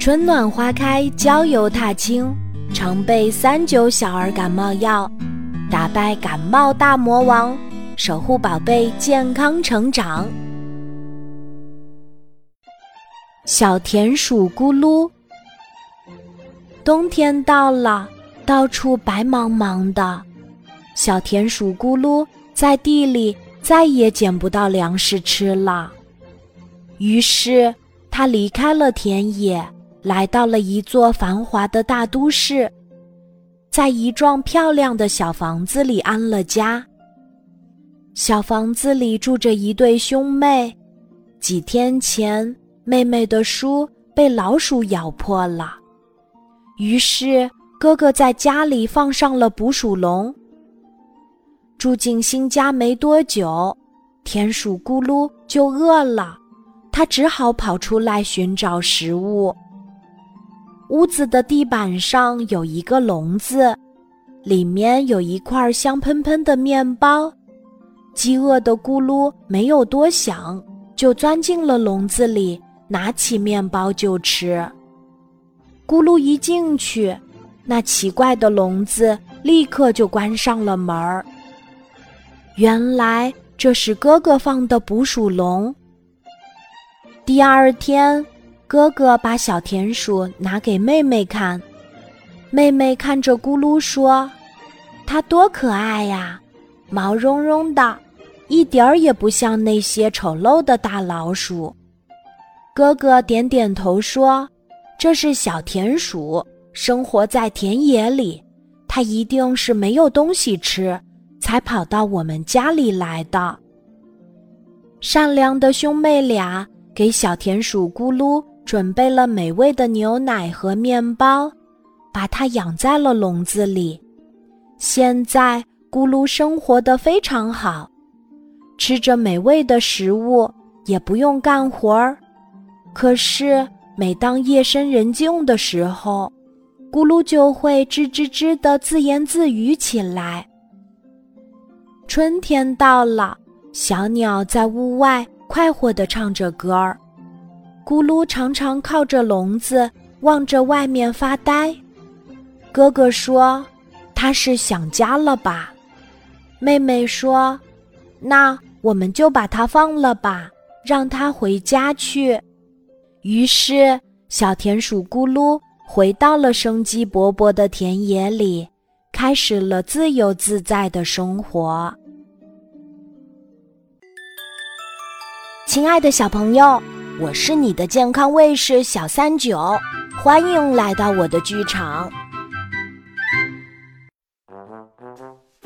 春暖花开，郊游踏青，常备三九小儿感冒药，打败感冒大魔王，守护宝贝健康成长。小田鼠咕噜，冬天到了，到处白茫茫的，小田鼠咕噜在地里再也捡不到粮食吃了。于是，他离开了田野，来到了一座繁华的大都市，在一幢漂亮的小房子里安了家。小房子里住着一对兄妹。几天前，妹妹的书被老鼠咬破了，于是哥哥在家里放上了捕鼠笼。住进新家没多久，田鼠咕噜就饿了。他只好跑出来寻找食物。屋子的地板上有一个笼子，里面有一块香喷喷的面包。饥饿的咕噜没有多想，就钻进了笼子里，拿起面包就吃。咕噜一进去，那奇怪的笼子立刻就关上了门儿。原来这是哥哥放的捕鼠笼。第二天，哥哥把小田鼠拿给妹妹看，妹妹看着咕噜说：“它多可爱呀，毛茸茸的，一点儿也不像那些丑陋的大老鼠。”哥哥点点头说：“这是小田鼠，生活在田野里，它一定是没有东西吃，才跑到我们家里来的。”善良的兄妹俩。给小田鼠咕噜准备了美味的牛奶和面包，把它养在了笼子里。现在咕噜生活的非常好，吃着美味的食物，也不用干活儿。可是每当夜深人静的时候，咕噜就会吱吱吱地自言自语起来。春天到了，小鸟在屋外。快活地唱着歌儿，咕噜常常靠着笼子望着外面发呆。哥哥说：“他是想家了吧？”妹妹说：“那我们就把它放了吧，让它回家去。”于是，小田鼠咕噜回到了生机勃勃的田野里，开始了自由自在的生活。亲爱的小朋友，我是你的健康卫士小三九，欢迎来到我的剧场。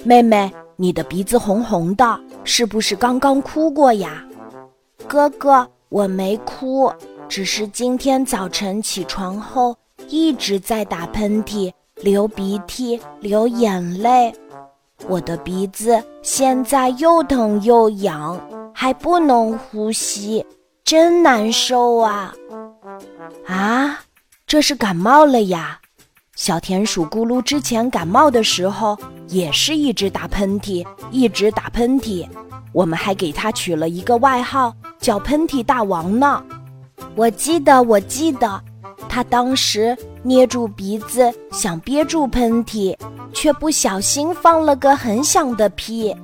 妹妹，你的鼻子红红的，是不是刚刚哭过呀？哥哥，我没哭，只是今天早晨起床后一直在打喷嚏、流鼻涕、流眼泪，我的鼻子现在又疼又痒。还不能呼吸，真难受啊！啊，这是感冒了呀！小田鼠咕噜之前感冒的时候也是一直打喷嚏，一直打喷嚏。我们还给它取了一个外号，叫“喷嚏大王”呢。我记得，我记得，它当时捏住鼻子想憋住喷嚏，却不小心放了个很响的屁。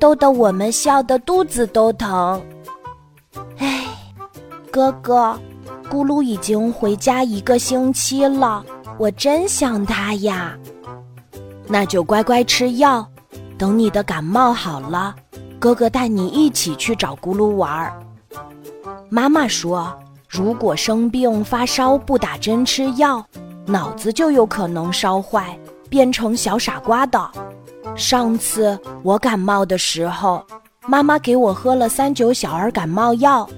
逗得我们笑得肚子都疼。哥哥，咕噜已经回家一个星期了，我真想他呀。那就乖乖吃药，等你的感冒好了，哥哥带你一起去找咕噜玩儿。妈妈说，如果生病发烧不打针吃药，脑子就有可能烧坏，变成小傻瓜的。上次我感冒的时候，妈妈给我喝了三九小儿感冒药，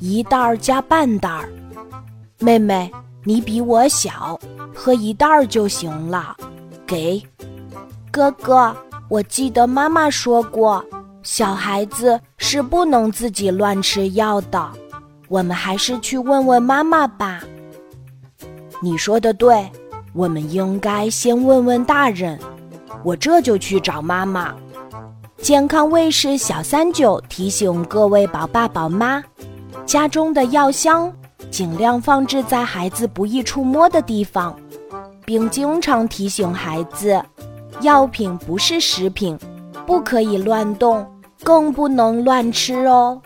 一袋儿加半袋儿。妹妹，你比我小，喝一袋儿就行了。给，哥哥，我记得妈妈说过，小孩子是不能自己乱吃药的。我们还是去问问妈妈吧。你说的对，我们应该先问问大人。我这就去找妈妈。健康卫士小三九提醒各位宝爸宝妈：家中的药箱尽量放置在孩子不易触摸的地方，并经常提醒孩子，药品不是食品，不可以乱动，更不能乱吃哦。